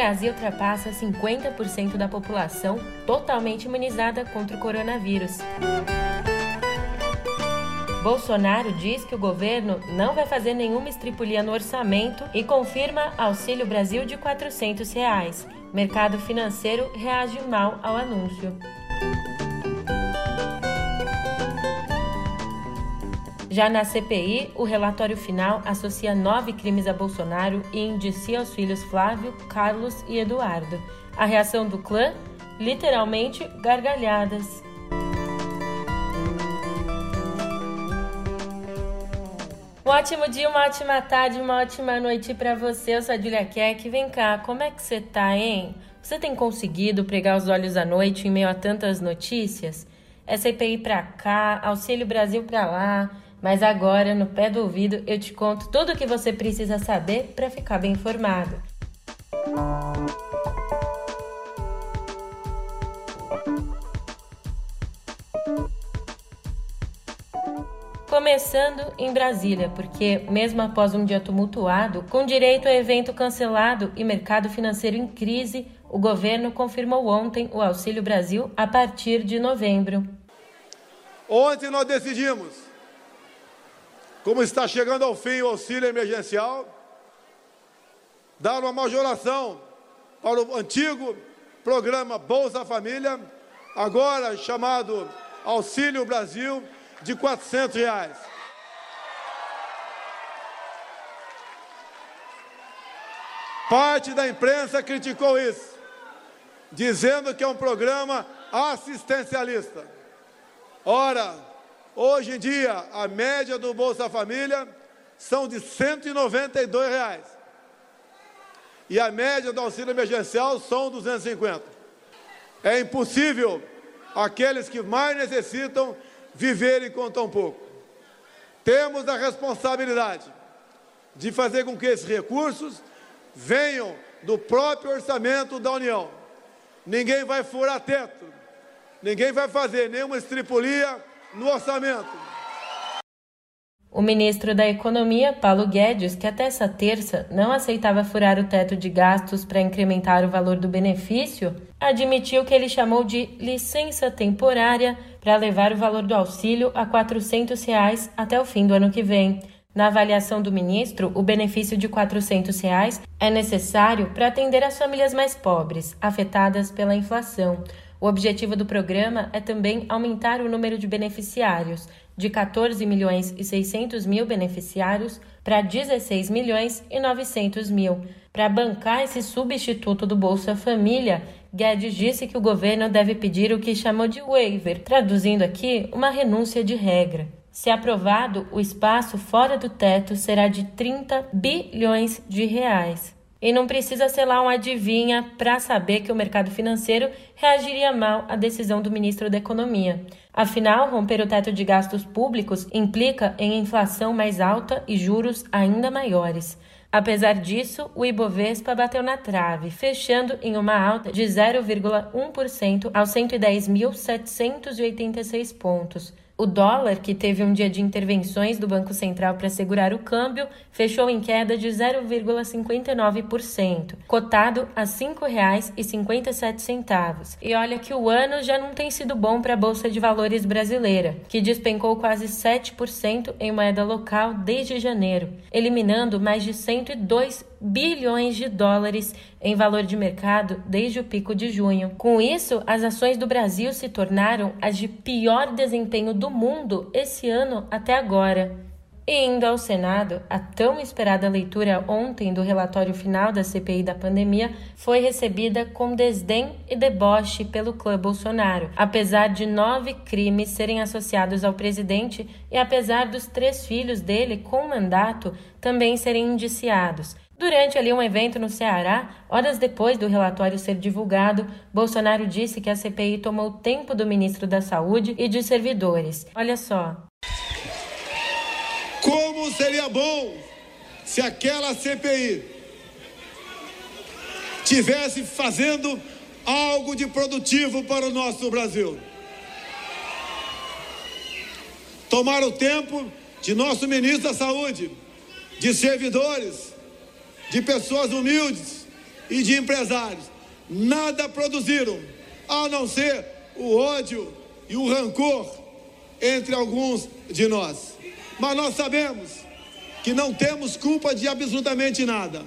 Brasil ultrapassa 50% da população totalmente imunizada contra o coronavírus. Bolsonaro diz que o governo não vai fazer nenhuma estripulia no orçamento e confirma Auxílio Brasil de 400 reais. Mercado financeiro reage mal ao anúncio. Já na CPI, o relatório final associa nove crimes a Bolsonaro e indicia os filhos Flávio, Carlos e Eduardo. A reação do clã? Literalmente gargalhadas. Um ótimo dia, uma ótima tarde, uma ótima noite para você. Eu sou a Julia Keck. Vem cá, como é que você tá, hein? Você tem conseguido pregar os olhos à noite em meio a tantas notícias? É CPI pra cá, Auxílio Brasil pra lá. Mas agora, no pé do ouvido, eu te conto tudo o que você precisa saber para ficar bem informado. Começando em Brasília, porque, mesmo após um dia tumultuado, com direito a evento cancelado e mercado financeiro em crise, o governo confirmou ontem o Auxílio Brasil a partir de novembro. Ontem nós decidimos, como está chegando ao fim o auxílio emergencial, dar uma majoração para o antigo programa Bolsa Família, agora chamado Auxílio Brasil de 400 reais. Parte da imprensa criticou isso, dizendo que é um programa assistencialista. Ora, hoje em dia, a média do Bolsa Família são de 192 reais. E a média do auxílio emergencial são 250. É impossível aqueles que mais necessitam viverem com tão pouco. Temos a responsabilidade de fazer com que esses recursos venham do próprio orçamento da União. Ninguém vai furar teto, ninguém vai fazer nenhuma estripulia no orçamento. O ministro da Economia, Paulo Guedes, que até essa terça não aceitava furar o teto de gastos para incrementar o valor do benefício, admitiu que ele chamou de licença temporária para levar o valor do auxílio a 400 reais até o fim do ano que vem. Na avaliação do ministro, o benefício de 400 reais é necessário para atender as famílias mais pobres, afetadas pela inflação. O objetivo do programa é também aumentar o número de beneficiários, de 14 milhões e 600 mil beneficiários para 16 milhões e 900 mil. Para bancar esse substituto do Bolsa Família, Guedes disse que o governo deve pedir o que chamou de waiver, traduzindo aqui uma renúncia de regra. Se aprovado, o espaço fora do teto será de 30 bilhões de reais. E não precisa ser lá um adivinha para saber que o mercado financeiro reagiria mal à decisão do ministro da Economia. Afinal, romper o teto de gastos públicos implica em inflação mais alta e juros ainda maiores. Apesar disso, o Ibovespa bateu na trave, fechando em uma alta de 0,1% aos 110.786 pontos. O dólar, que teve um dia de intervenções do Banco Central para segurar o câmbio, fechou em queda de 0,59%, cotado a R$ 5,57. E olha que o ano já não tem sido bom para a Bolsa de Valores brasileira, que despencou quase 7% em moeda local desde janeiro, eliminando mais de 102 bilhões de dólares em valor de mercado desde o pico de junho. Com isso, as ações do Brasil se tornaram as de pior desempenho do mundo esse ano até agora. E indo ao Senado, a tão esperada leitura ontem do relatório final da CPI da pandemia foi recebida com desdém e deboche pelo clã Bolsonaro, apesar de nove crimes serem associados ao presidente e apesar dos três filhos dele com mandato também serem indiciados. Durante ali um evento no Ceará, horas depois do relatório ser divulgado, Bolsonaro disse que a CPI tomou tempo do ministro da Saúde e de servidores. Olha só. Como seria bom se aquela CPI tivesse fazendo algo de produtivo para o nosso Brasil. Tomar o tempo de nosso ministro da Saúde, de servidores, de pessoas humildes e de empresários nada produziram, a não ser o ódio e o rancor entre alguns de nós. Mas nós sabemos que não temos culpa de absolutamente nada.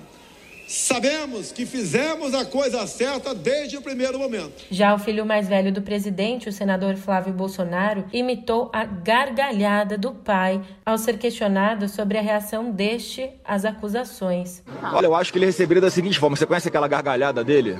Sabemos que fizemos a coisa certa desde o primeiro momento. Já o filho mais velho do presidente, o senador Flávio Bolsonaro, imitou a gargalhada do pai ao ser questionado sobre a reação deste às acusações. Olha, eu acho que ele receberia da seguinte forma: você conhece aquela gargalhada dele?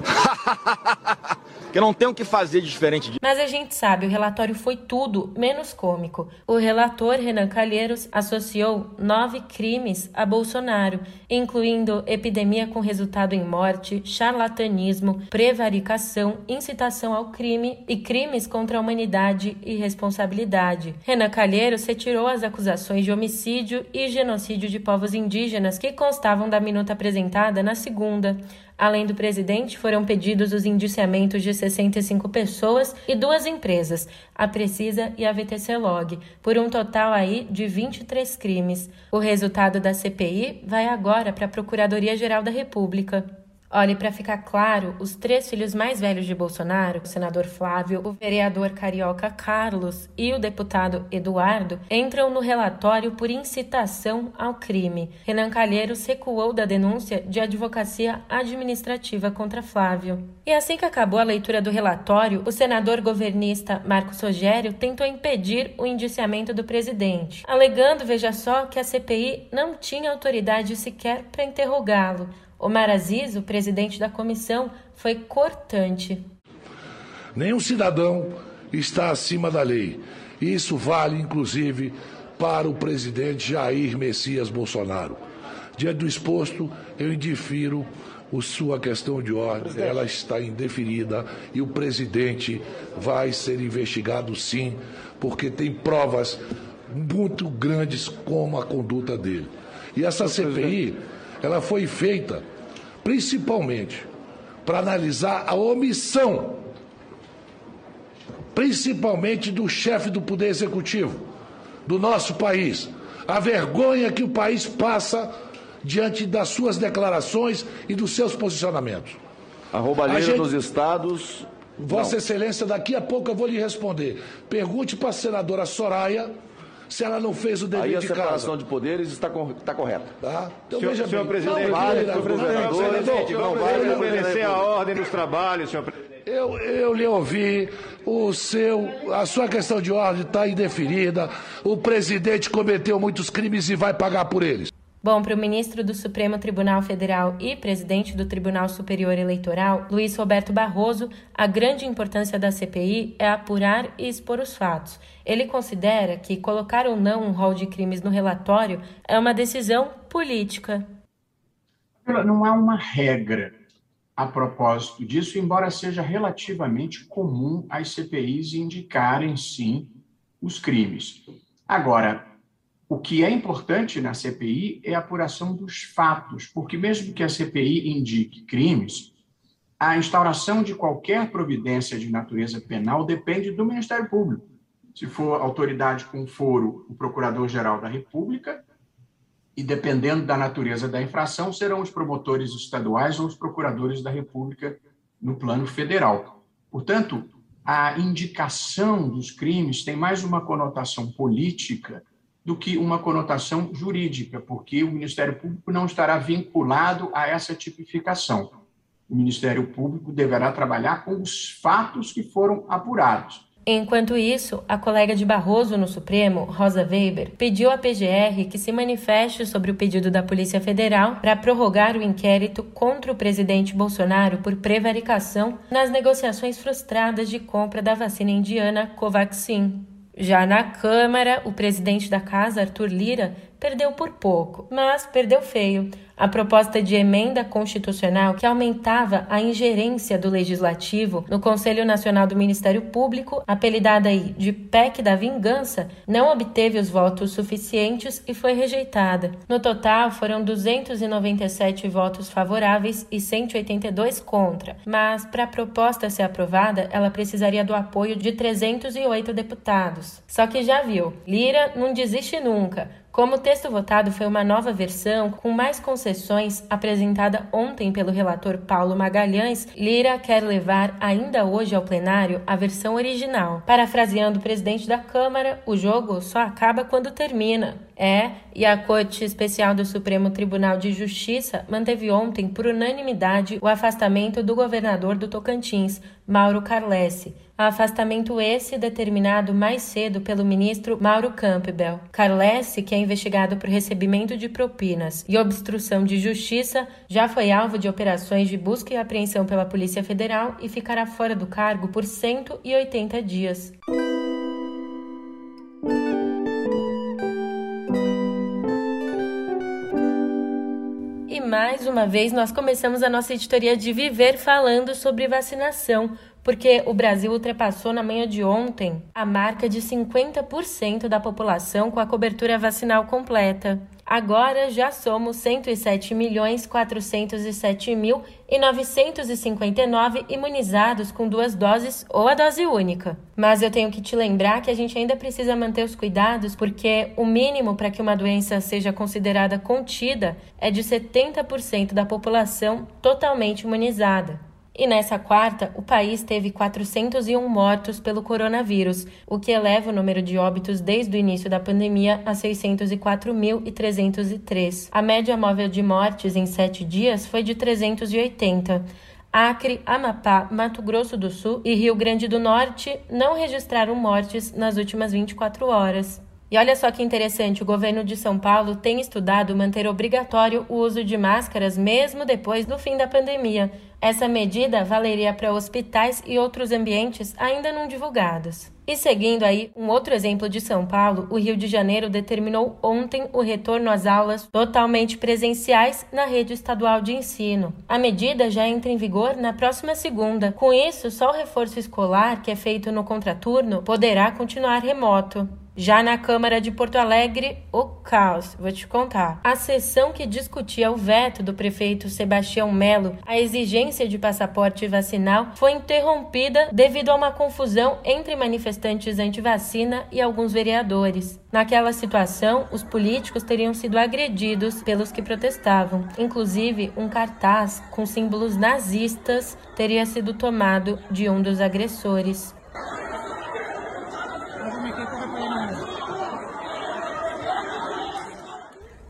que não tenho o que fazer de diferente disso. Mas a gente sabe, o relatório foi tudo menos cômico. O relator Renan Calheiros associou nove crimes a Bolsonaro, incluindo epidemia com resultado em morte, charlatanismo, prevaricação, incitação ao crime e crimes contra a humanidade e responsabilidade. Renan Calheiros retirou as acusações de homicídio e genocídio de povos indígenas que constavam da minuta apresentada na segunda. Além do presidente, foram pedidos os indiciamentos de 65 pessoas e duas empresas, a Precisa e a VTC Log, por um total aí de 23 crimes. O resultado da CPI vai agora para a Procuradoria-Geral da República. Olhe, para ficar claro, os três filhos mais velhos de Bolsonaro, o senador Flávio, o vereador carioca Carlos e o deputado Eduardo, entram no relatório por incitação ao crime. Renan Calheiros recuou da denúncia de advocacia administrativa contra Flávio. E assim que acabou a leitura do relatório, o senador governista Marcos Rogério tentou impedir o indiciamento do presidente, alegando, veja só, que a CPI não tinha autoridade sequer para interrogá-lo. Omar Aziz, o presidente da comissão, foi cortante. Nenhum cidadão está acima da lei. Isso vale, inclusive, para o presidente Jair Messias Bolsonaro. Diante do exposto, eu indifiro a sua questão de ordem, ela está indeferida e o presidente vai ser investigado sim, porque tem provas muito grandes como a conduta dele. E essa CPI, ela foi feita principalmente para analisar a omissão, principalmente do chefe do Poder Executivo do nosso país, a vergonha que o país passa diante das suas declarações e dos seus posicionamentos. A roubalheira gente... dos estados. Vossa Não. Excelência, daqui a pouco eu vou lhe responder. Pergunte para a senadora Soraya se ela não fez o dever Aí de casa. a separação de poderes está, está correta. Tá? Então, senhor, veja senhor bem. presidente, não vale, não, presidente, não vale obedecer a ordem dos trabalhos, senhor presidente. Eu, eu lhe ouvi, o seu, a sua questão de ordem está indeferida, o presidente cometeu muitos crimes e vai pagar por eles. Bom, para o ministro do Supremo Tribunal Federal e presidente do Tribunal Superior Eleitoral, Luiz Roberto Barroso, a grande importância da CPI é apurar e expor os fatos. Ele considera que colocar ou não um rol de crimes no relatório é uma decisão política. Não há uma regra a propósito disso, embora seja relativamente comum as CPIs indicarem, sim, os crimes. Agora, o que é importante na CPI é a apuração dos fatos, porque mesmo que a CPI indique crimes, a instauração de qualquer providência de natureza penal depende do Ministério Público. Se for autoridade com foro, o Procurador-Geral da República, e dependendo da natureza da infração, serão os promotores estaduais ou os procuradores da República no plano federal. Portanto, a indicação dos crimes tem mais uma conotação política do que uma conotação jurídica, porque o Ministério Público não estará vinculado a essa tipificação. O Ministério Público deverá trabalhar com os fatos que foram apurados. Enquanto isso, a colega de Barroso no Supremo, Rosa Weber, pediu à PGR que se manifeste sobre o pedido da Polícia Federal para prorrogar o inquérito contra o presidente Bolsonaro por prevaricação nas negociações frustradas de compra da vacina indiana Covaxin. Já na Câmara, o presidente da casa, Arthur Lira, perdeu por pouco, mas perdeu feio a proposta de emenda constitucional que aumentava a ingerência do legislativo no Conselho Nacional do Ministério Público, apelidada aí de PEC da Vingança, não obteve os votos suficientes e foi rejeitada. No total, foram 297 votos favoráveis e 182 contra, mas para a proposta ser aprovada, ela precisaria do apoio de 308 deputados. Só que já viu, Lira não desiste nunca Como o texto votado foi uma nova versão, com mais concessões, apresentada ontem pelo relator Paulo Magalhães, Lira quer levar ainda hoje ao plenário a versão original. Parafraseando o presidente da Câmara, o jogo só acaba quando termina. É, e a Corte Especial do Supremo Tribunal de Justiça manteve ontem, por unanimidade, o afastamento do governador do Tocantins, Mauro Carlesse. Afastamento esse determinado mais cedo pelo ministro Mauro Campbell. Carlesse, que é investigado por recebimento de propinas e obstrução de justiça, já foi alvo de operações de busca e apreensão pela Polícia Federal e ficará fora do cargo por 180 dias. mais uma vez nós começamos a nossa editoria de Viver falando sobre vacinação, porque o Brasil ultrapassou na manhã de ontem a marca de 50% da população com a cobertura vacinal completa. Agora já somos 107 milhões 407 mil e 959 imunizados com duas doses ou a dose única. Mas eu tenho que te lembrar que a gente ainda precisa manter os cuidados porque o mínimo para que uma doença seja considerada contida é de 70% da população totalmente imunizada. E nessa quarta, o país teve 401 mortos pelo coronavírus, o que eleva o número de óbitos desde o início da pandemia a 604.303. A média móvel de mortes em sete dias foi de 380. Acre, Amapá, Mato Grosso do Sul e Rio Grande do Norte não registraram mortes nas últimas 24 horas. E olha só que interessante, o governo de São Paulo tem estudado manter obrigatório o uso de máscaras mesmo depois do fim da pandemia. Essa medida valeria para hospitais e outros ambientes ainda não divulgados. E seguindo aí um outro exemplo de São Paulo, o Rio de Janeiro determinou ontem o retorno às aulas totalmente presenciais na rede estadual de ensino. A medida já entra em vigor na próxima segunda. Com isso, só o reforço escolar, que é feito no contraturno, poderá continuar remoto. Já na Câmara de Porto Alegre, o caos, vou te contar. A sessão que discutia o veto do prefeito Sebastião Melo à exigência de passaporte vacinal foi interrompida devido a uma confusão entre manifestantes anti-vacina e alguns vereadores. Naquela situação, os políticos teriam sido agredidos pelos que protestavam. Inclusive, um cartaz com símbolos nazistas teria sido tomado de um dos agressores.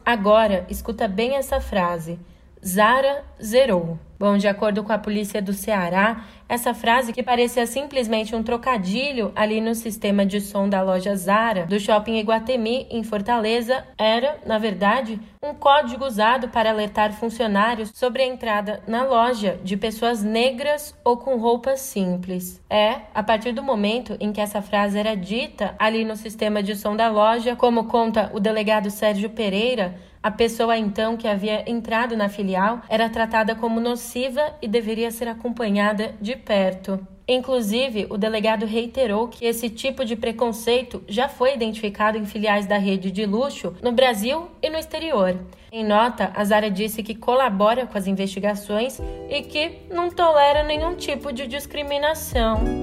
Agora, escuta bem essa frase. Zara zerou. Bom, de acordo com a polícia do Ceará, essa frase, que parecia simplesmente um trocadilho ali no sistema de som da loja Zara do shopping Iguatemi, em Fortaleza, era, na verdade, um código usado para alertar funcionários sobre a entrada na loja de pessoas negras ou com roupas simples. É, a partir do momento em que essa frase era dita ali no sistema de som da loja, como conta o delegado Sérgio Pereira, a pessoa então que havia entrado na filial era tratada como nociva e deveria ser acompanhada de perto. Inclusive, o delegado reiterou que esse tipo de preconceito já foi identificado em filiais da rede de luxo no Brasil e no exterior. Em nota, a Zara disse que colabora com as investigações e que não tolera nenhum tipo de discriminação.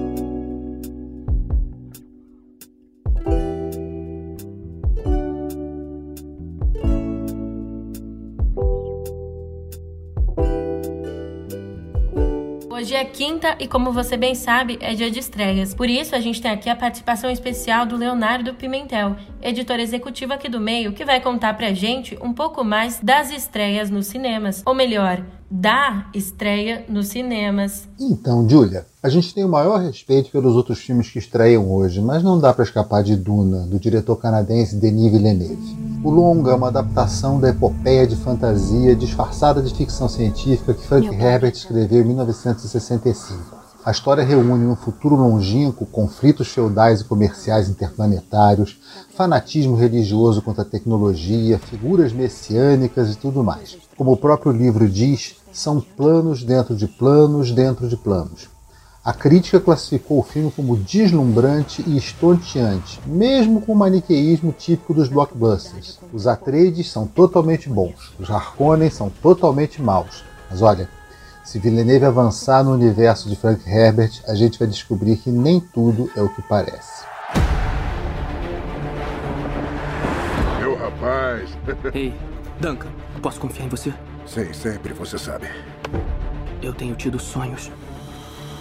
Hoje é quinta e, como você bem sabe, é dia de estreias. Por isso, a gente tem aqui a participação especial do Leonardo Pimentel, editor executivo aqui do meio, que vai contar pra gente um pouco mais das estreias nos cinemas. Ou melhor, da estreia nos cinemas. Então, Julia, a gente tem o maior respeito pelos outros filmes que estreiam hoje, mas não dá para escapar de Duna, do diretor canadense Denis Villeneuve. O longa é uma adaptação da epopeia de fantasia disfarçada de ficção científica que Frank Herbert escreveu em 1965. A história reúne no futuro longínquo conflitos feudais e comerciais interplanetários, fanatismo religioso contra a tecnologia, figuras messiânicas e tudo mais. Como o próprio livro diz, são planos dentro de planos dentro de planos. A crítica classificou o filme como deslumbrante e estonteante, mesmo com o maniqueísmo típico dos blockbusters. Os Atreides são totalmente bons, os Harkonnen são totalmente maus. Mas olha, se Villeneuve avançar no universo de Frank Herbert, a gente vai descobrir que nem tudo é o que parece. Rapaz. Ei, Duncan, posso confiar em você? Sim, sempre, você sabe. Eu tenho tido sonhos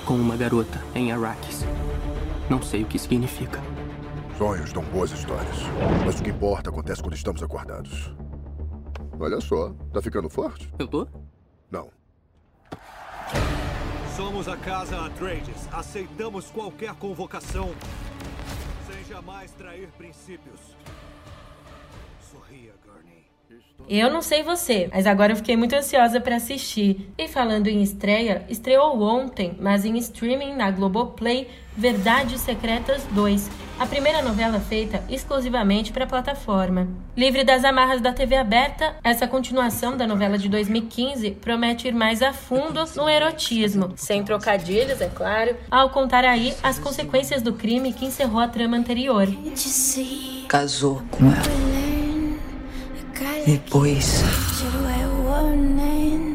com uma garota em Arrakis. Não sei o que significa. Sonhos dão boas histórias. Mas o que importa acontece quando estamos acordados. Olha só, tá ficando forte? Eu tô? Não. Somos a Casa Atreides. Aceitamos qualquer convocação sem jamais trair princípios. Sorria, Gurney. Eu não sei você, mas agora eu fiquei muito ansiosa para assistir. E falando em estreia, estreou ontem, mas em streaming na Globoplay, Verdades Secretas 2, a primeira novela feita exclusivamente para a plataforma. Livre das amarras da TV aberta, essa continuação da novela de 2015 promete ir mais a fundo no erotismo, sem trocadilhos, é claro, ao contar aí as consequências do crime que encerrou a trama anterior. Casou com ela. Depois,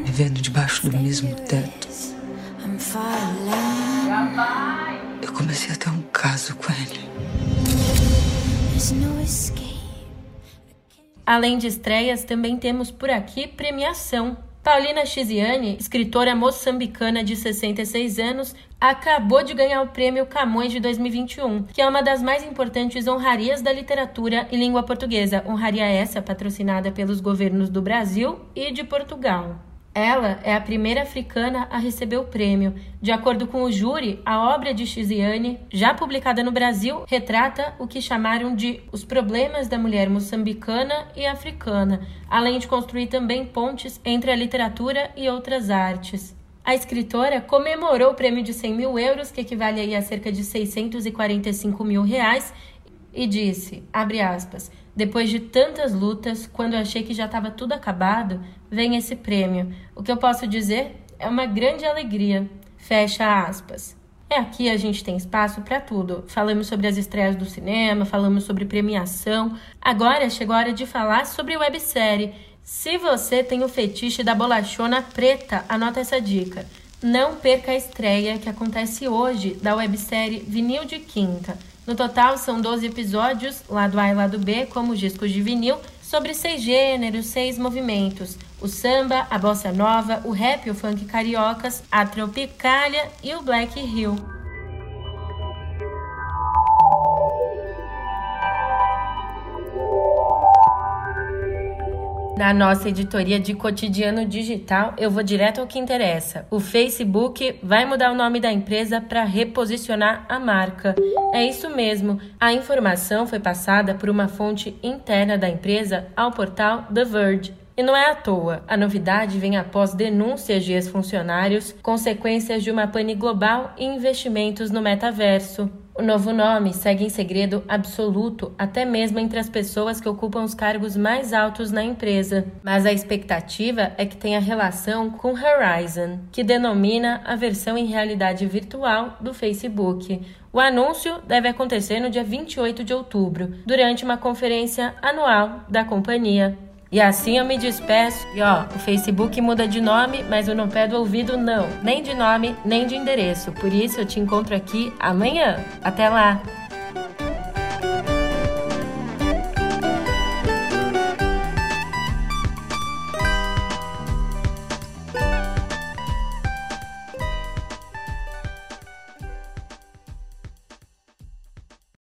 vivendo debaixo do mesmo teto, eu comecei a ter um caso com ele. Além de estreias, também temos por aqui premiação. Paulina Chiziane, escritora moçambicana de 66 anos, acabou de ganhar o prêmio Camões de 2021, que é uma das mais importantes honrarias da literatura em língua portuguesa. Honraria essa patrocinada pelos governos do Brasil e de Portugal. Ela é a primeira africana a receber o prêmio. De acordo com o júri, a obra de Chiziane, já publicada no Brasil, retrata o que chamaram de os problemas da mulher moçambicana e africana, além de construir também pontes entre a literatura e outras artes. A escritora comemorou o prêmio de 100 mil euros, que equivale a cerca de 645 mil reais, e disse, abre aspas, depois de tantas lutas, quando eu achei que já estava tudo acabado, vem esse prêmio. O que eu posso dizer é uma grande alegria. Fecha aspas. É aqui a gente tem espaço para tudo. Falamos sobre as estreias do cinema, falamos sobre premiação. Agora chegou a hora de falar sobre websérie. Se você tem o fetiche da bolachona preta, anota essa dica. Não perca a estreia que acontece hoje da websérie Vinil de Quinta. No total, são 12 episódios, lado A e lado B, como discos de vinil, sobre seis gêneros, seis movimentos: o samba, a bossa nova, o rap o funk cariocas, a tropicália e o black hill. Na nossa editoria de cotidiano digital, eu vou direto ao que interessa. O Facebook vai mudar o nome da empresa para reposicionar a marca. É isso mesmo. A informação foi passada por uma fonte interna da empresa ao portal The Verge. E não é à toa. A novidade vem após denúncias de ex-funcionários, consequências de uma pane global e investimentos no metaverso. O novo nome segue em segredo absoluto, até mesmo entre as pessoas que ocupam os cargos mais altos na empresa. Mas a expectativa é que tenha relação com Horizon, que denomina a versão em realidade virtual do Facebook. O anúncio deve acontecer no dia 28 de outubro, durante uma conferência anual da companhia. E assim eu me despeço. E ó, o Facebook muda de nome, mas o No Pé do Ouvido não. Nem de nome, nem de endereço. Por isso eu te encontro aqui amanhã. Até lá!